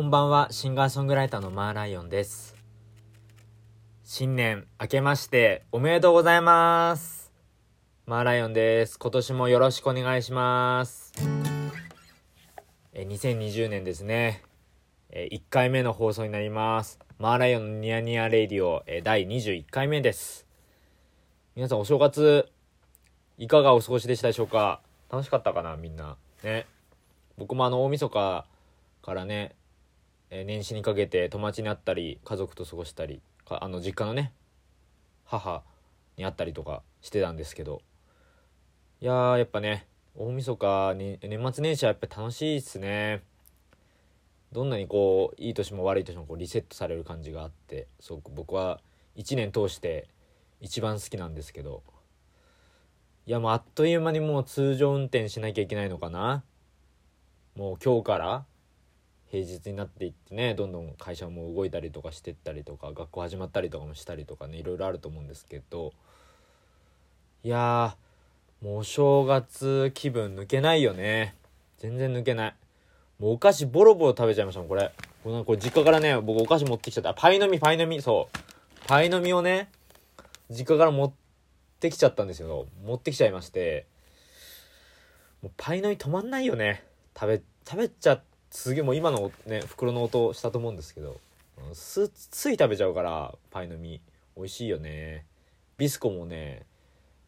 こんばんは、シンガーソングライターのマーライオンです。新年明けましておめでとうございます。マーライオンです。今年もよろしくお願いします。え2020年ですね。え1回目の放送になります。マーライオンのニヤニヤレイディオ、え第21回目です。皆さんお正月、いかがお過ごしでしたでしょうか？楽しかったかな？みんな。ね。僕もあの、大晦日からね、えー年始にかけて友達に会ったり家族と過ごしたりあの実家のね母に会ったりとかしてたんですけど。いややっぱね大晦日に年末年始はやっぱ楽しいっすね。どんなにこういい年も悪い年もこうリセットされる感じがあってすごく僕は1年通して一番好きなんですけど。いやもうあっという間にもう通常運転しなきゃいけないのかな。もう今日から平日になっていってねどんどん会社も動いたりとかしてったりとか学校始まったりとかもしたりとかねいろいろあると思うんですけどいやもうお正月気分抜けないよね。全然抜けない。もうお菓子ボロボロ食べちゃいましたもんこれ。このこれ実家からね僕お菓子持ってきちゃった。パイの実パイの実。そう。パイの実をね実家から持ってきちゃったんですよ。持ってきちゃいまして。もうパイの実止まんないよね。食べ食べちゃってすげえもう今のね袋の音したと思うんですけどすつい食べちゃうからパイの実美味しいよね。ビスコもね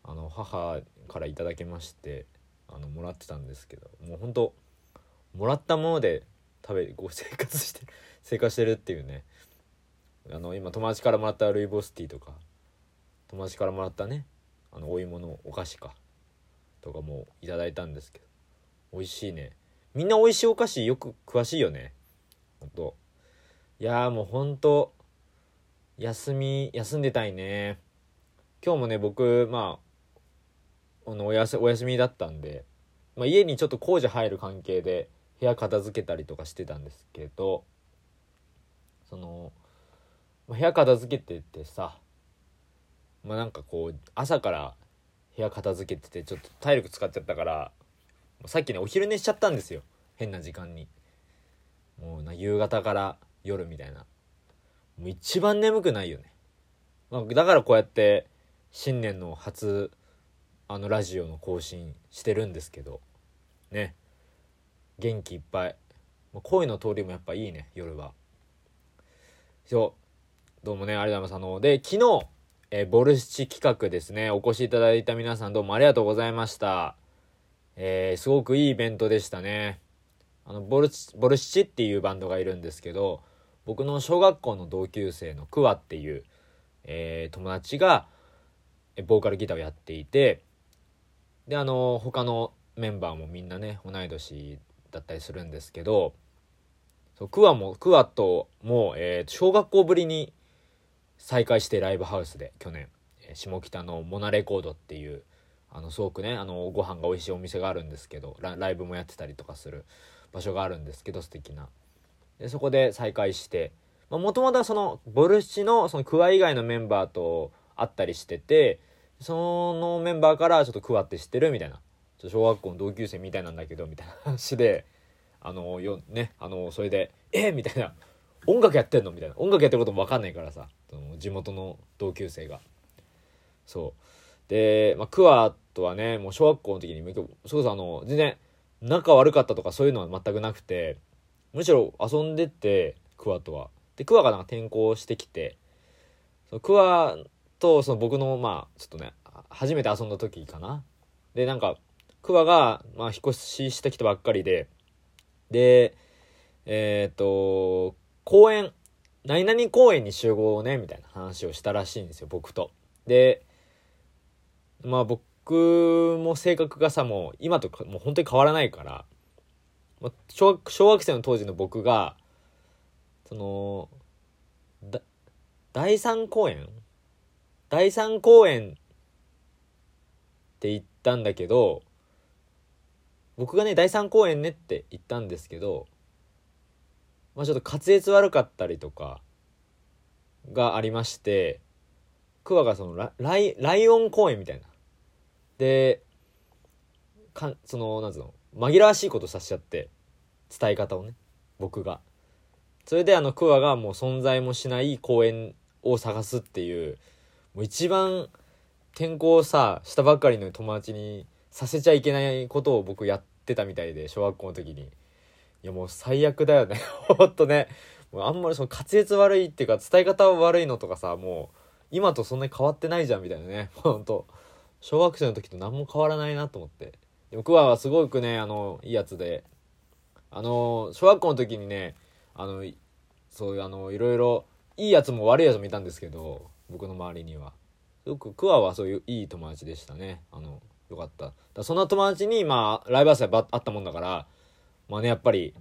あの母からいただきましてあのもらってたんですけどもうほんともらったもので食べこう生活して 生活してるっていうね。あの今友達からもらったルイボスティーとか友達からもらったねあのお芋のお菓子かとかもいただいたんですけど美味しいね。みんな美味しいお菓子よく詳しいよね。ほんと。いやーもうほんと休み休んでたいね。今日もね僕まああのおやすお休みだったんで、まあ、家にちょっと工事入る関係で部屋片付けたりとかしてたんですけどその、まあ部屋片付けててさまあなんかこう朝から部屋片付けててちょっと体力使っちゃったからさっきねお昼寝しちゃったんですよ。変な時間に。もうな夕方から夜みたいな。もう一番眠くないよね、まあ、だからこうやって新年の初あのラジオの更新してるんですけど。ね。元気いっぱい。まあ声の通りもやっぱいいね夜は。そう。どうもねありがとうございます。あので昨日えボルシチ企画ですね。お越しいただいた皆さんどうもありがとうございました。えーすごくいいイベントでしたね。あのボルボルシチっていうバンドがいるんですけど僕の小学校の同級生のクワっていう、えー友達がボーカルギターをやっていてであの他のメンバーもみんなね同い年だったりするんですけどそうクワもクワとも、えー小学校ぶりに再会してライブハウスで去年下北のモナレコードっていうあのすごくねあのご飯が美味しいお店があるんですけどライブもやってたりとかする場所があるんですけど素敵な。でそこで再会してもともとはそのボルシチのそのクワ以外のメンバーと会ったりしててそのメンバーからちょっとクワって知ってる？みたいな。ちょ小学校の同級生みたいなんだけどみたいな話であのよねあのそれで「え？みたいな「音楽やってんの?」みたいな。音楽やってることも分かんないからさその地元の同級生が。そう。で、まあ、クワとはねもう小学校の時にそれこそあの全然仲悪かったとかそういうのは全くなくてむしろ遊んでてクワとは。でクワがなんか転校してきてそのクワとその僕のまあちょっとね初めて遊んだ時かな。でなんかクワが、まあ、引っ越ししてきたばっかりででえっ、と公園何々公園に集合ねみたいな話をしたらしいんですよ僕と。でまあ僕僕も性格がさもう今とかもう本当に変わらないから小学小学生の当時の僕がその第三公園？第三公園って言ったんだけど僕がね第三公園ねって言ったんですけどまあちょっと滑舌悪かったりとかがありましてクワがそのラライライオン公園みたいな。でかそのなんつうの紛らわしいことさせちゃって伝え方をね僕が。それであのクワがもう存在もしない公園を探すっていうもう一番転校さしたばっかりの友達にさせちゃいけないことを僕やってたみたいで小学校の時に。いやもう最悪だよね。ほんとね。あんまりその滑舌悪いっていうか伝え方悪いのとかさもう今とそんなに変わってないじゃんみたいなね。ほんと。小学生の時と何も変わらないなと思って。でもクワはすごくねあのいいやつで。あの小学校の時にねあのそういうあのいろいろいいやつも悪いやつもいたんですけど僕の周りには。すごくクワはそういういい友達でしたね。あのよかった。だそんな友達にまあライブハウスであったもんだからまあねやっぱり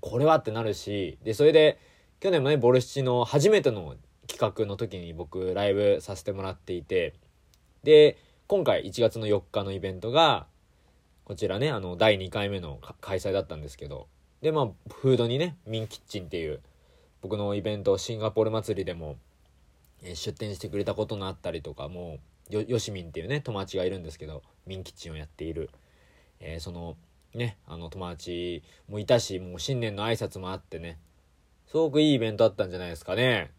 これはってなるしでそれで去年もねボルシチの初めての企画の時に僕ライブさせてもらっていてで今回1月の4日のイベントがこちらねあの第2回目の開催だったんですけどでまあフードにねミンキッチンっていう僕のイベントシンガポール祭りでも、えー、出店してくれたことのあったりとかもよよしみんっていうね友達がいるんですけどミンキッチンをやっている、えー、そのねあの友達もいたしもう新年の挨拶もあってねすごくいいイベントだったんじゃないですかね。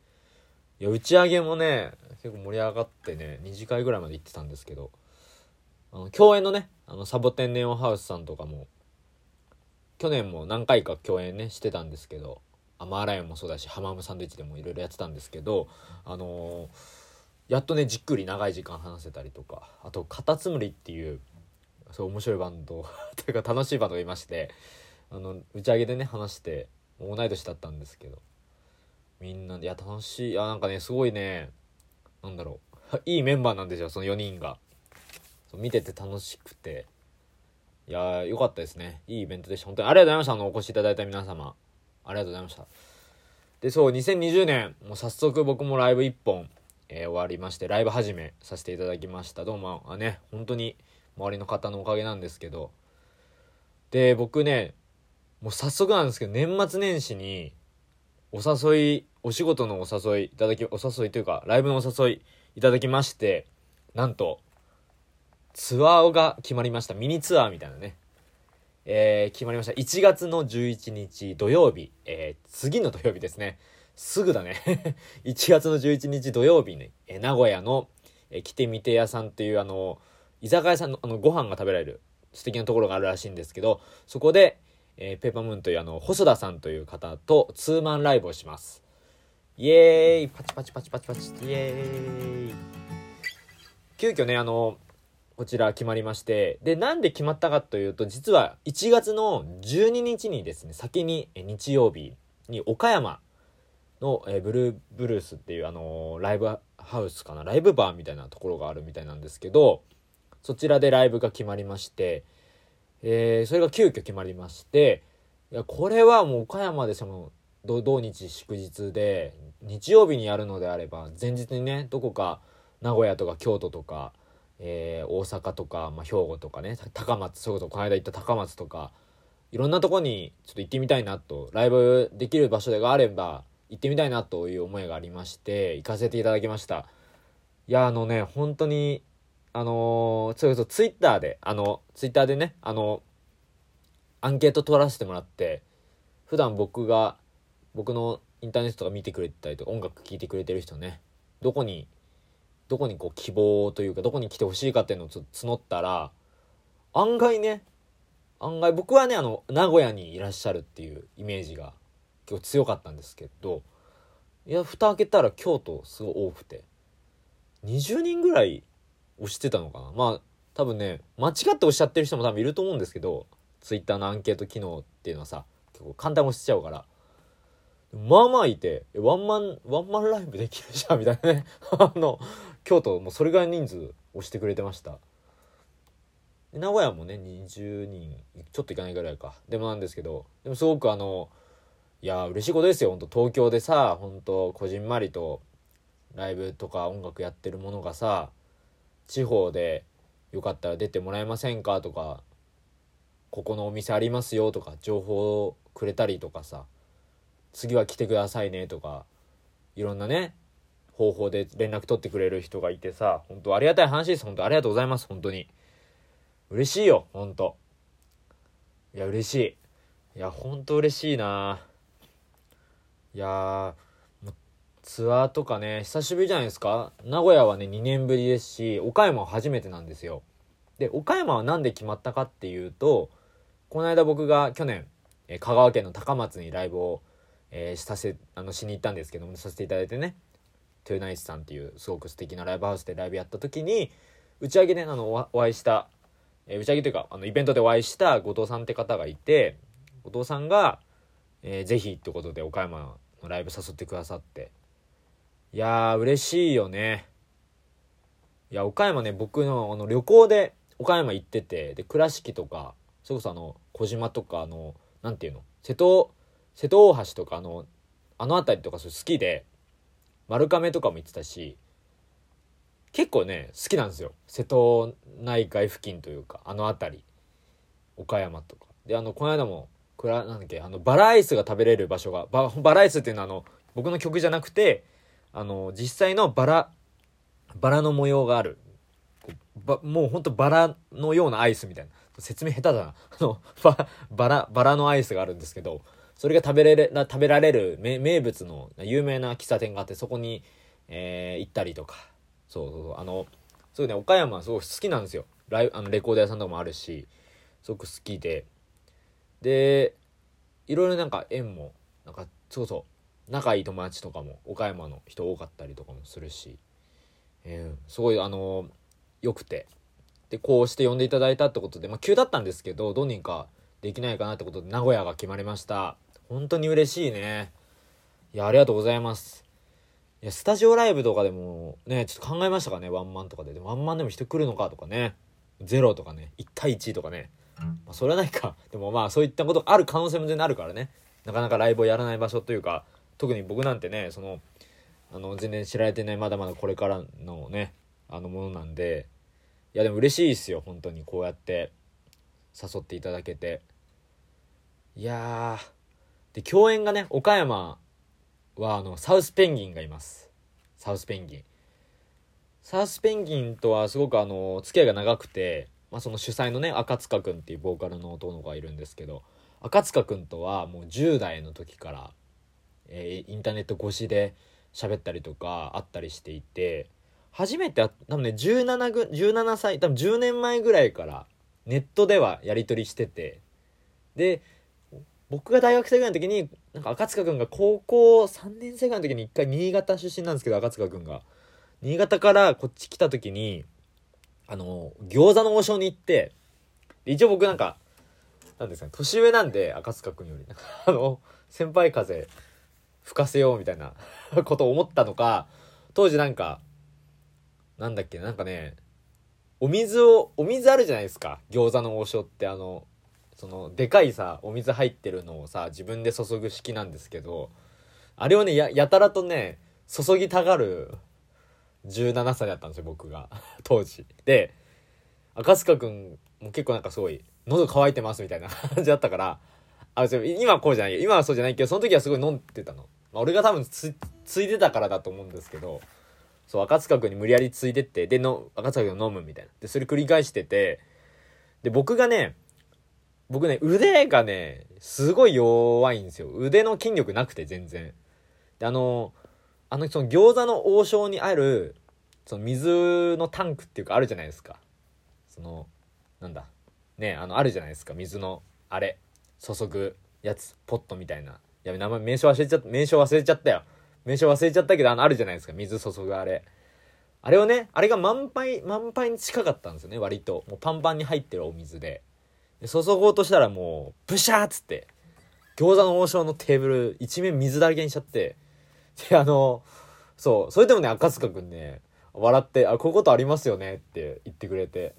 いや打ち上げもね結構盛り上がってね2次会ぐらいまで行ってたんですけど。あの共演のねあのサボテンネオンハウスさんとかも去年も何回か共演ねしてたんですけどアマーライオンもそうだしハマムサンドイッチでもいろいろやってたんですけどあのー、やっとねじっくり長い時間話せたりとかあとカタツムリっていうそう面白いバンド というか楽しいバンドがいましてあの打ち上げでね話して同い年だったんですけど。みんなで。いや楽しい。いやなんかねすごいね。なんだろう。いいメンバーなんですよその4人が。見てて楽しくて。いや良かったですね。いいイベントでした。本当にありがとうございました。あのお越しいただいた皆様。ありがとうございました。でそう2020年もう早速僕もライブ1本、えー、終わりましてライブ始めさせていただきました。どうもあね本当に周りの方のおかげなんですけど。で僕ねもう早速なんですけど年末年始にお誘いお仕事のお誘いいただきお誘いというかライブのお誘いいただきましてなんとツアーが決まりましたミニツアーみたいなねえー、決まりました。1月の11日土曜日、えー、次の土曜日ですね。すぐだね。1月の11日土曜日に、えー、名古屋の、えー、来てみて屋さんっていうあの、居酒屋さんのあのご飯が食べられる素敵なところがあるらしいんですけど、そこで、えー、ペーパームーンというあの、細田さんという方とツーマンライブをします。イエーイ。パチパチパチパチパチ。イエーイ。急遽ね、あの、こちら決まりまして、で、なんで決まったかというと、実は1月の12日にですね、先に日曜日に岡山の、えブルーブルースっていうあのー、ライブハウスかな、ライブバーみたいなところがあるみたいなんですけど、そちらでライブが決まりまして、えー、それが急遽決まりまして、いや、これはもう岡山でその、土日祝日で、日曜日にやるのであれば、前日にね、どこか名古屋とか京都とか、えー、大阪とか、まあ、兵庫とかね高松そういうことこの間行った高松とかいろんなとこにちょっと行ってみたいなとライブできる場所があれば行ってみたいなという思いがありまして行かせていただきました。いやあのね本当にあのー、それこそツイッターであのツイッターでねあのアンケート取らせてもらって普段僕が僕のインターネットとか見てくれてたりとか音楽聴いてくれてる人ねどこにどこにこう希望というかどこに来てほしいかっていうのを募ったら案外ね案外僕はねあの名古屋にいらっしゃるっていうイメージが結構強かったんですけどいや蓋開けたら京都すごい多くて20人ぐらい押してたのかな？まあ多分ね間違っておっしゃってる人も多分いると思うんですけどツイッターのアンケート機能っていうのはさ結構簡単に押しちゃうからまあまあいて、ワンマン、ワンマンライブできるじゃん、みたいなね。あの、京都、もうそれぐらい人数押してくれてました。名古屋もね、20人、ちょっといかないぐらいか。でもなんですけど、でもすごくあの、いや、嬉しいことですよ、本当東京でさ、本当こじんまりと、ライブとか音楽やってるものがさ、地方でよかったら出てもらえませんか？とか、ここのお店ありますよとか、情報をくれたりとかさ、次は来てくださいねとかいろんなね方法で連絡取ってくれる人がいてさ本当ありがたい話です。本当ありがとうございます。本当に。嬉しいよ。本当。いや嬉しい。いや本当嬉しいな。いやツアーとかね久しぶりじゃないですか。名古屋はね2年ぶりですし岡山は初めてなんですよ。で岡山は何で決まったかっていうとこの間僕が去年、え香川県の高松にライブを、えー、させあのしに行ったんですけどもさせていただいてねトゥーナイスさんっていうすごく素敵なライブハウスでライブやった時に打ち上げで、ね、あのお会いした、えー、打ち上げというかあのイベントでお会いした後藤さんって方がいて後藤さんが、えー、ぜひってことで岡山のライブ誘ってくださっていやー嬉しいよね。いや岡山ね僕のあの旅行で岡山行っててで倉敷とかそれこそあの小島とかあのなんていうの？瀬戸瀬戸大橋とかあのあの辺りとか好きで丸亀とかも行ってたし結構ね好きなんですよ。瀬戸内海付近というかあの辺り。岡山とか。であのこの間もくらなんだっけあのバラアイスが食べれる場所がババラアイスっていうのはあの僕の曲じゃなくてあの実際のバラバラの模様がある。ばもうほんとバラのようなアイスみたいな。説明下手だな。あのババラバラのアイスがあるんですけどそれが食べれる食べられる名物の有名な喫茶店があってそこに、えー、行ったりとか。そうそうそう。あのそうね岡山はすごく好きなんですよ。ライあのレコード屋さんとかもあるしすごく好きで。でいろいろなんか縁もなんかそうそう。仲いい友達とかも岡山の人多かったりとかもするし、えー、すごいあの良くて。でこうして呼んでいただいたってことでまあ急だったんですけどどうにかできないかなってことで名古屋が決まりました。本当に嬉しいね。いやありがとうございます。いやスタジオライブとかでもねちょっと考えましたかねワンマンとかで。でワンマンでも人来るのかとかね。ゼロとかね1対1とかね、まあ、それはないか。でもまあそういったことがある可能性も全然あるからね。なかなかライブをやらない場所というか特に僕なんてねそのあの全然知られてないまだまだこれからのねあのものなんでいやでも嬉しいですよ本当にこうやって誘っていただけて。いやで共演がね岡山はあのサウスペンギンがいます。サウスペンギン。サウスペンギンとはすごくあの付き合いが長くて、まあ、その主催のね赤塚くんっていうボーカルの男の子がいるんですけど赤塚くんとはもう10代の時から、えー、インターネット越しで喋ったりとかあったりしていて初めて多分ね17ぐ17歳多分10年前ぐらいからネットではやり取りしててで僕が大学生ぐらいの時になんか赤塚くんが高校3年生ぐらいの時に一回新潟出身なんですけど赤塚くんが。新潟からこっち来た時にあの餃子の王将に行って一応僕なんかなんですか年上なんで赤塚くんより。あの先輩風吹かせようみたいな ことを思ったのか当時なんかなんだっけなんかねお水をお水あるじゃないですか。餃子の王将ってあのそのでかいさお水入ってるのをさ自分で注ぐ式なんですけどあれをねやたらとね注ぎたがる17歳だったんですよ僕が。当時。で赤塚くんも結構なんかすごい喉乾いてますみたいな 感じだったからあ今はこうじゃない今はそうじゃないけどその時はすごい飲んでたの、まあ、俺が多分つついでたからだと思うんですけどそう赤塚くんに無理やりついてってでの赤塚くん飲むみたいな。でそれ繰り返しててで僕がね僕ね腕がねすごい弱いんですよ。腕の筋力なくて全然。であのあのその餃子の王将にあるその水のタンクっていうかあるじゃないですか。そのなんだ。ねあのあるじゃないですか。水のあれ。注ぐやつ。ポットみたいな。やべ名前名称忘れちゃった名称忘れちゃったよ。名称忘れちゃったけどあのあるじゃないですか。水注ぐあれ。あれをねあれが満杯満杯に近かったんですよね。割と。もうパンパンに入ってるお水で。で注ごうとしたらもうブシャーっつって。餃子の王将のテーブル一面水だらけにしちゃって。で、あの、そう、それでもね、赤塚くんね、笑って、あ、こういうことありますよねって言ってくれて、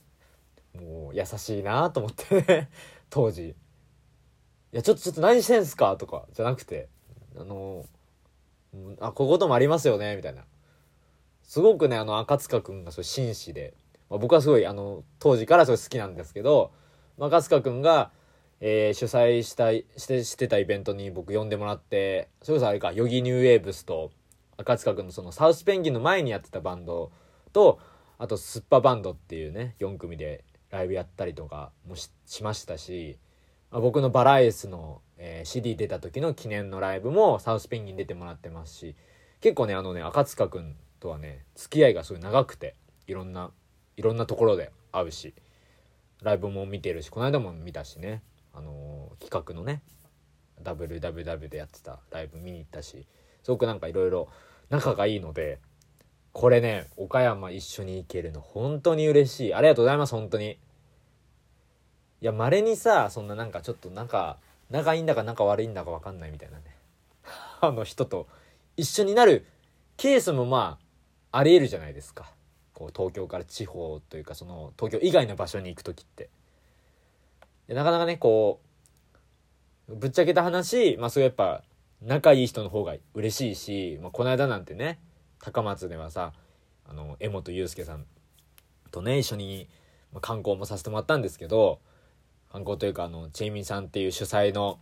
もう優しいなと思ってね、当時。いや、ちょっと、ちょっと何してんすか？とか、じゃなくて、あの、あ、こういうこともありますよね？みたいな。すごくね、あの、赤塚くんがそう紳士で、まあ、僕はすごい、あの、当時からそれ好きなんですけど、赤塚くんが、えー、主催したいしてしてたイベントに僕呼んでもらってそれこそあれかヨギニューウェーブスと赤塚君のそのサウスペンギンの前にやってたバンドとあとスッパバンドっていうね4組でライブやったりとかもしましたし、僕のバラエスのえー、CD 出た時の記念のライブもサウスペンギン出てもらってますし結構ねあのね赤塚くんとはね付き合いがすごい長くていろんないろんなところで会うしライブも見てるしこの間も見たしねあのー、企画のね WWW でやってたライブ見に行ったしすごくなんかいろいろ仲がいいのでこれね岡山一緒に行けるの本当に嬉しい。ありがとうございます本当に。いや稀にさそんななんかちょっとなんか仲いいんだか仲悪いんだか分かんないみたいなね。あの人と一緒になるケースもまあありえるじゃないですか。こう東京から地方というかその東京以外の場所に行く時って。なかなかねこうぶっちゃけた話まあそうやっぱ仲いい人の方が嬉しいし、まあ、この間なんてね高松ではさあの江本祐介さんとね一緒に観光もさせてもらったんですけど観光というかあのチェイミさんっていう主催の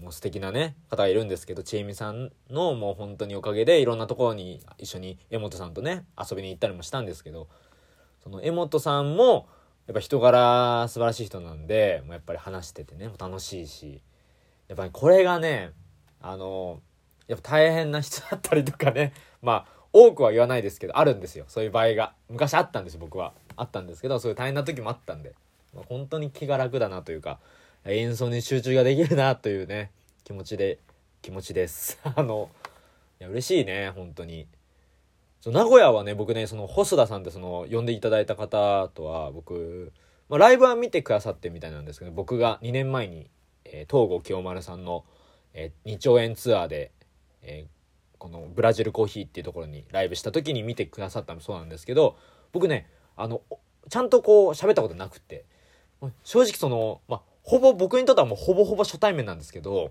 もう素敵なね方がいるんですけどチェイミさんのもう本当におかげでいろんなところに一緒に江本さんとね遊びに行ったりもしたんですけどその江本さんもやっぱ人柄素晴らしい人なんでもうやっぱり話しててね楽しいしやっぱりこれがねあのやっぱ大変な人だったりとかね まあ多くは言わないですけどあるんですよ。そういう場合が昔あったんです僕は。あったんですけどそういう大変な時もあったんで。まあ、本当に気が楽だなというか演奏に集中ができるなというね気持ちで気持ちです。あのいや嬉しいね本当に。そ名古屋はね僕ねその細田さんってその呼んでいただいた方とは僕、まあ、ライブは見てくださってみたいなんですけど僕が2年前に、えー、東郷清丸さんの、えー、2兆円ツアーで、えー、このブラジルコーヒーっていうところにライブした時に見てくださったのそうなんですけど僕ねあのちゃんとこう喋ったことなくて正直その、まあ、ほぼ僕にとってはもうほぼほぼ初対面なんですけど、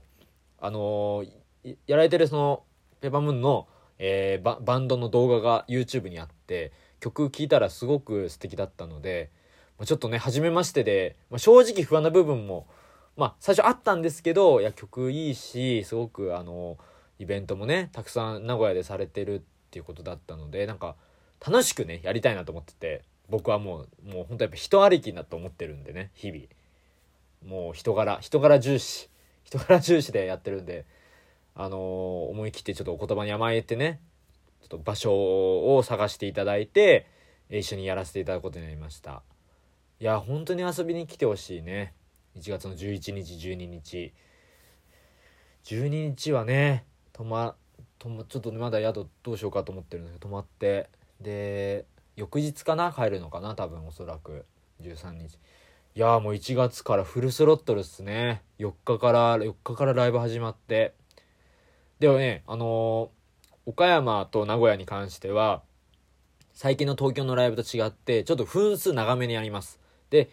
あのー、やられてるその、ペーパムーンの、えー、ババンドの動画が YouTube にあって、曲聴いたらすごく素敵だったので、まあ、ちょっとね、初めましてで、まあ、正直不安な部分も、まあ、最初あったんですけど、いや、曲いいし、すごく、あのイベントもね、たくさん名古屋でされてるっていうことだったので、なんか、楽しくね、やりたいなと思ってて、僕はもうもう本当やっぱ人ありきだと思ってるんでね日々。もう人柄人柄重視。人柄重視でやってるんであのー、思い切ってちょっとお言葉に甘えてねちょっと場所を探していただいて一緒にやらせていただくことになりました。いや本当に遊びに来てほしいね。1月の11日12日。12日はね泊ま泊まちょっとまだ宿どうしようかと思ってるんですけど泊まって。で翌日かな帰るのかな多分おそらく。13日。いやもう1月からフルスロットルっすね。4日から4日からライブ始まって。でもねあのー、岡山と名古屋に関しては最近の東京のライブと違ってちょっと分数長めにやります。で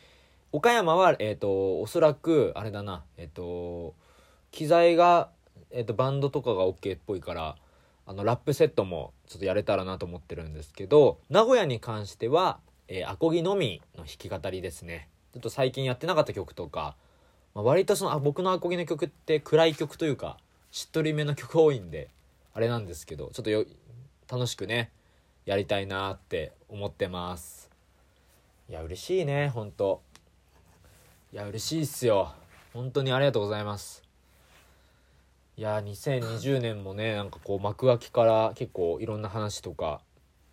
岡山はえっ、ー、とおそらくあれだなえっ、ー、と機材がえっ、とバンドとかが OK っぽいからあのラップセットもちょっとやれたらなと思ってるんですけど名古屋に関しては、えー、アコギのみの弾き語りですね。ちょっと最近やってなかった曲とか、まあ、割とそのあ僕のアコギの曲って暗い曲というかしっとりめの曲多いんであれなんですけどちょっとよ楽しくねやりたいなって思ってます。いや嬉しいねほんと。いや嬉しいっすよ。本当にありがとうございます。いや2020年もねなんかこう幕開きから結構いろんな話とか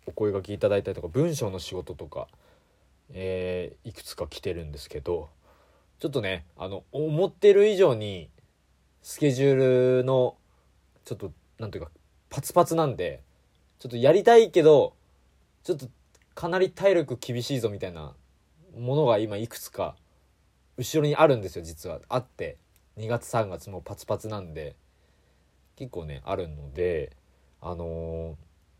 お声がけいただいたりとか文章の仕事とか、えー、いくつか来てるんですけどちょっとねあの思ってる以上にスケジュールのちょっとなんていうかパツパツなんでちょっとやりたいけどちょっとかなり体力厳しいぞみたいなものが今いくつか後ろにあるんですよ実は。あって2月3月もパツパツなんで結構ねあるのであのー、ちょっ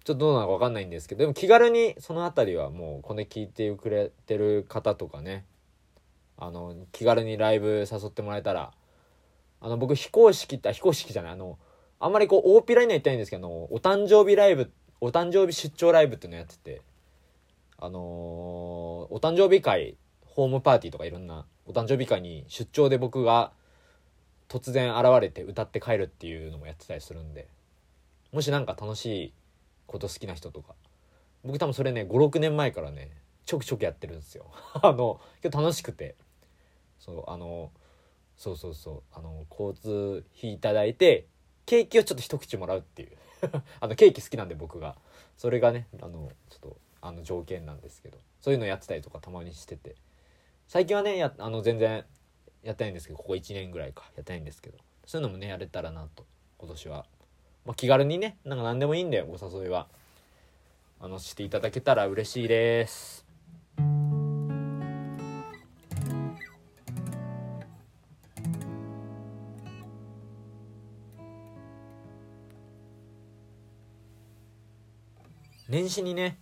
とどうなのか分かんないんですけどでも気軽にその辺りはもうこれ聞いてくれてる方とかねあの気軽にライブ誘ってもらえたらあの僕非公式って非公式じゃないあのあんまりこう大っぴらには言ったいんですけどお誕生日ライブお誕生日出張ライブっていうのやっててあのー、お誕生日会ホームパーティーとかいろんなお誕生日会に出張で僕が突然現れて歌って帰るっていうのもやってたりするんでもし何か楽しいこと好きな人とか僕多分それね56年前からねちょくちょくやってるんですよ。あの今日楽しくてそうあのそうそうそうあの交通費いただいてケーキをちょっと一口もらうっていう。あのケーキ好きなんで僕が。それがねあのちょっとあの条件なんですけどそういうのやってたりとかたまにしてて。最近はねやあの全然やってないんですけどここ1年ぐらいか。やってないんですけど。そういうのもねやれたらなと。今年は、まあ、気軽にねなんか何でもいいんでお誘いは。あのしていただけたら嬉しいです。年始にね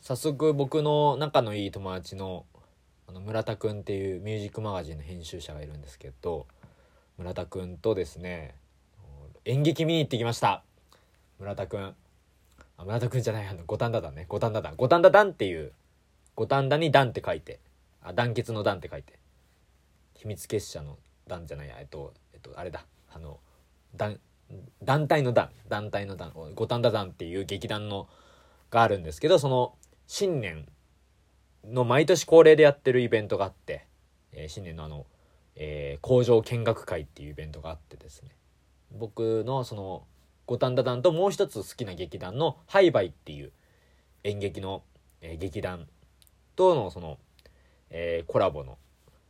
早速僕の仲のいい友達のの村田くんっていうミュージックマガジンの編集者がいるんですけど村田くんとですね演劇見に行ってきました。村田くん。あ村田くんじゃないあの五反田団ね。五反田団。五反田団っていう五反田に団って書いてあ団結の団って書いて秘密結社の団じゃないやえっとえっとあれだ。あの団団体の団。団体の団。五反田団っていう劇団のがあるんですけどその新年の毎年恒例でやってるイベントがあって、えー、新年のあの、えー、工場見学会っていうイベントがあってですね。僕のその五反田団ともう一つ好きな劇団のハイバイっていう演劇の、えー、劇団とのその、えー、コラボの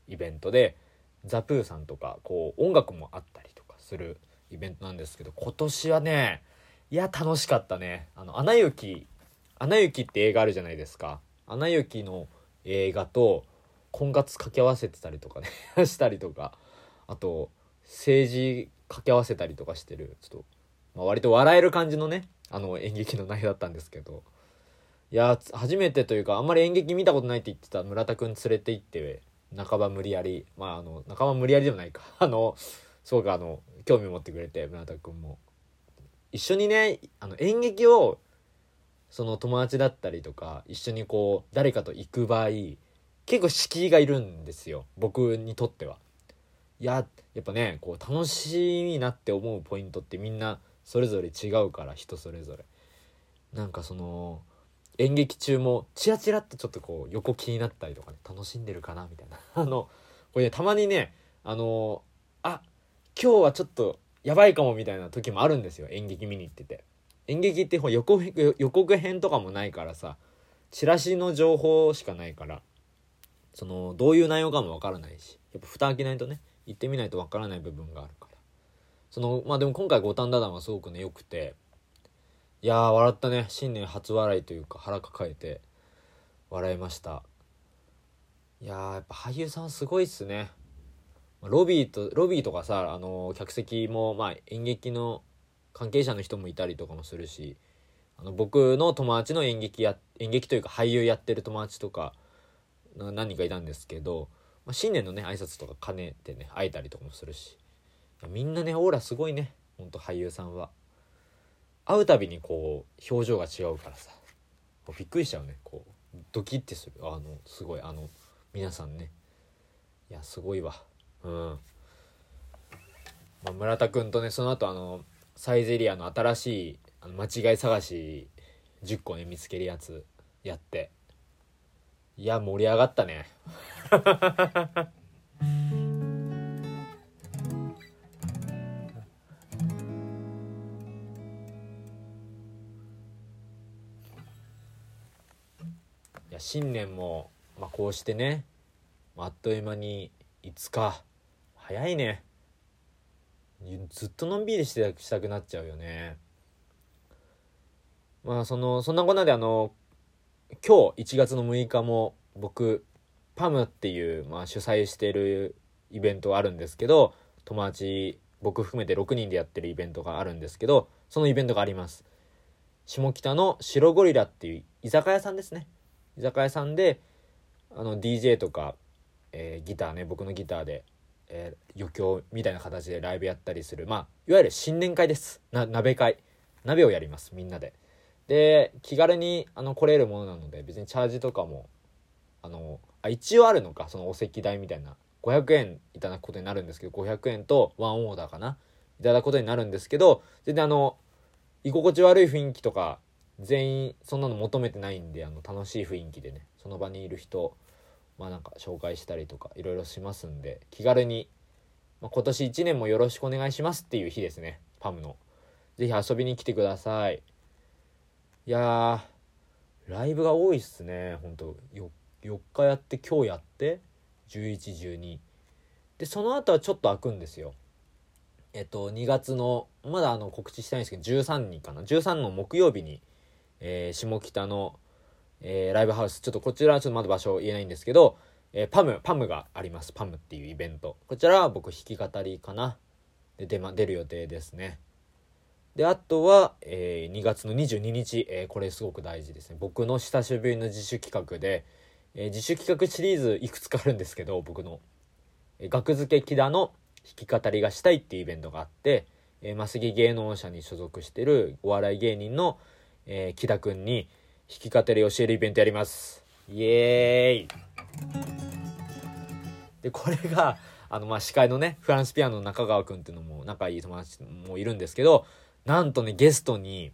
イベントでザ・プーさんとかこう音楽もあったりとかするイベントなんですけど今年はねいや楽しかったね。あの「アナ雪」「アナ雪」って映画あるじゃないですか「アナ雪」の映画と婚活掛け合わせてたりとかね したりとかあと政治掛け合わせたりとかしてるちょっと、まあ、割と笑える感じのねあの演劇の内容だったんですけど。いや初めてというかあんまり演劇見たことないって言ってた村田くん連れて行って半ば無理やりまああの半ば無理やりでもないか。あのすごくあの興味持ってくれて村田くんも。一緒にねあの演劇をその友達だったりとか一緒にこう誰かと行く場合結構敷居がいるんですよ。僕にとっては。いややっぱねこう楽しいなって思うポイントってみんなそれぞれ違うから人それぞれ。なんかその演劇中もチラチラっとちょっとこう横気になったりとかね楽しんでるかなみたいな。あのこれねたまにねあのあ今日はちょっとやばいかもみたいな時もあるんですよ。演劇見に行ってて。演劇って予告予告編とかもないからさチラシの情報しかないからそのどういう内容かもわからないしやっぱ蓋開けないとね行ってみないとわからない部分があるから。そのまあでも今回五反田団はすごくね良くていやー笑ったね新年初笑いというか腹抱えて笑いました。いやーやっぱ俳優さんすごいっすね。ロビーとロビーとかさあの客席もまあ演劇の関係者の人もいたりとかもするしあの僕の友達の演劇や演劇というか俳優やってる友達とか何人かいたんですけどまあ、新年のね挨拶とか兼ねてね会えたりとかもするしみんなねオーラすごいねほんと俳優さんは。会うたびにこう表情が違うからさびっくりしちゃうねこうドキッてする。あのすごいあの皆さんね。いやすごいわ。うん、まあ、村田君とねその後あのサイゼリアの新しいあの間違い探し10個ね見つけるやつやって。いや盛り上がったね。いや新年も、まあ、こうしてねあっという間に5日。早いね。ずっとのんびりしてしたくなっちゃうよね。まあそのそんなこんなであの今日1月の6日も僕パムっていう、まあ、主催してるイベントがあるんですけど友達僕含めて6人でやってるイベントがあるんですけどそのイベントがあります。下北の白ゴリラっていう居酒屋さんですね。居酒屋さんであの DJ とか、えー、ギターね僕のギターで、えー、余興みたいな形でライブやったりするまあいわゆる新年会です。な鍋会。鍋をやりますみんなで。で気軽にあの来れるものなので別にチャージとかもあのあ一応あるのかそのお席代みたいな。500円いただくことになるんですけど500円とワンオーダーかな。いただくことになるんですけど全然あの居心地悪い雰囲気とか全員そんなの求めてないんであの楽しい雰囲気でねその場にいる人まあなんか紹介したりとかいろいろしますんで気軽にまあ、今年1年もよろしくお願いしますっていう日ですね。パムの。是非遊びに来てください。いやライブが多いっすね。ほんと 4, 日やって今日やって1112でその後はちょっと開くんですよ。えっと2月のまだあの告知したいんですけど13日かな。13の木曜日に、えー、下北の、えー、ライブハウス。ちょっとこちらはちょっとまだ場所を言えないんですけど、えー、パムパムがあります。パムっていうイベント。こちらは僕弾き語りかな。で出,、ま、出る予定ですね。であとは、えー、2月の22日、えー、これすごく大事ですね。僕の久しぶりの自主企画で、えー、自主企画シリーズいくつかあるんですけど僕の、えー、学付け木田の弾き語りがしたいっていうイベントがあって、えー、マスギ芸能者に所属してるお笑い芸人の、えー、木田くんにき語りを教えるイベントやりますイエーイでこれがあのまあ司会のねフランスピアノの中川くんっていうのも仲いい友達もいるんですけどなんとね、ゲストに、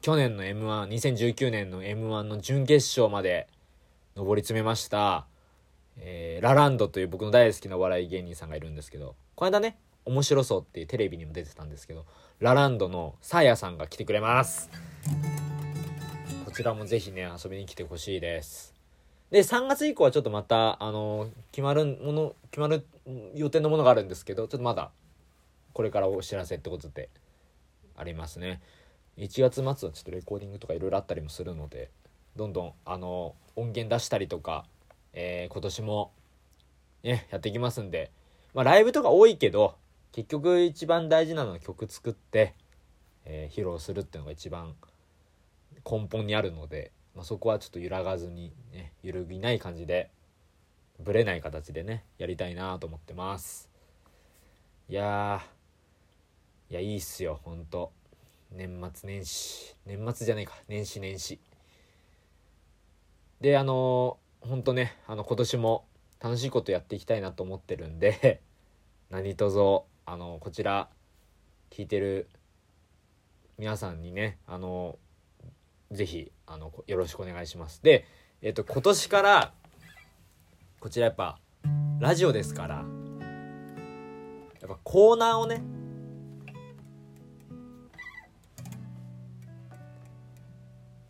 去年の M1、2019年の M1 の準決勝まで上り詰めました、えー、ラランドという僕の大好きなお笑い芸人さんがいるんですけど、この間ね、面白そうっていうテレビにも出てたんですけど、ラランドのサーヤさんが来てくれます。ちらもぜひね、遊びに来てほしいです。で、3月以降はちょっとまた、あの、決まるもの、決まる予定のものがあるんですけど、ちょっとまだ、これからお知らせってことで、ありますね1月末はちょっとレコーディングとかいろいろあったりもするのでどんどんあの音源出したりとか、えー、今年もねやっていきますんでまあライブとか多いけど結局一番大事なのは曲作って、えー、披露するっていうのが一番根本にあるので、まあ、そこはちょっと揺らがずに、ね、揺るぎない感じでぶれない形でねやりたいなと思ってます。いやいやいいっすよほんと。年末年始。年末じゃないか。年始年始。であのほんとねあの今年も楽しいことやっていきたいなと思ってるんで 何卒あのこちら聞いてる皆さんにねあのぜひあのよろしくお願いします。でえっと今年からこちらやっぱラジオですからやっぱコーナーをね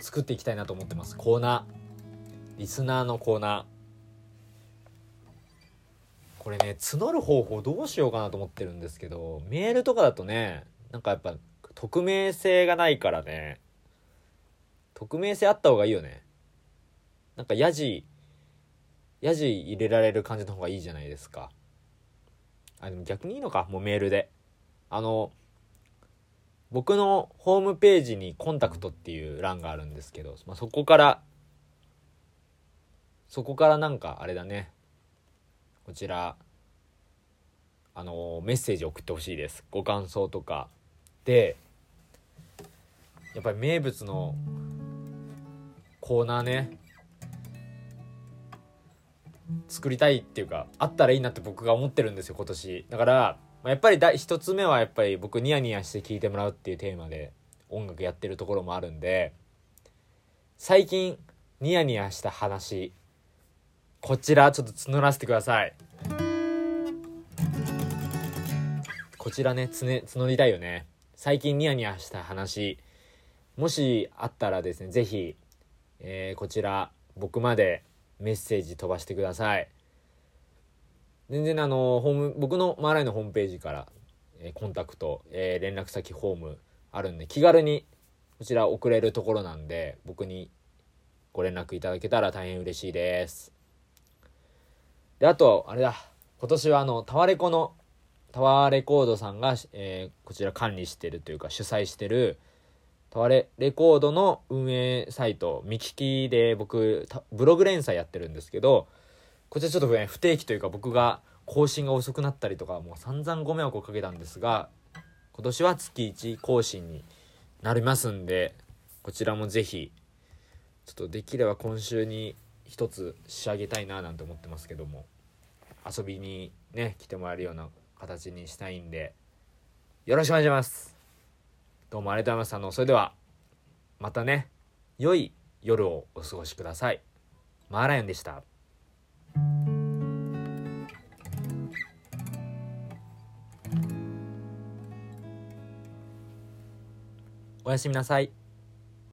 作っていきたいなと思ってます。コーナー。リスナーのコーナー。これね募る方法どうしようかなと思ってるんですけどメールとかだとねなんかやっぱ匿名性がないからね匿名性あった方がいいよね。なんかヤジヤジ入れられる感じの方がいいじゃないですか。あでも逆にいいのか。もうメールで。あの僕のホームページにコンタクトっていう欄があるんですけど、まあ、そこからそこからなんかあれだね。こちらあのメッセージ送ってほしいです。ご感想とか。でやっぱり名物のコーナーね。作りたいっていうかあったらいいなって僕が思ってるんですよ今年。だからまあ、やっぱり一つ目はやっぱり僕ニヤニヤして聴いてもらうっていうテーマで音楽やってるところもあるんで最近ニヤニヤした話こちらちょっと募らせてください。こちらねつね募りたいよね。最近ニヤニヤした話もしあったらですね是非、えー、こちら僕までメッセージ飛ばしてください。全然あのホーム僕のマーライのホームページから、えー、コンタクト、えー、連絡先フォームあるんで気軽にこちら送れるところなんで僕にご連絡いただけたら大変嬉しいです。であとあれだ今年はあのタワレコのタワーレコードさんが、えー、こちら管理してるというか主催してるタワレレコードの運営サイト見聞きで僕ブログ連載やってるんですけどこちらちょっとね不定期というか僕が更新が遅くなったりとかもう散々ご迷惑をかけたんですが今年は月1更新になりますんでこちらもぜひちょっとできれば今週に一つ仕上げたいななんて思ってますけども遊びにね来てもらえるような形にしたいんでよろしくお願いします。どうもありがとうございます。あの、それでは、またね、良い夜をお過ごしください。マーライオンでした。おやすみなさい。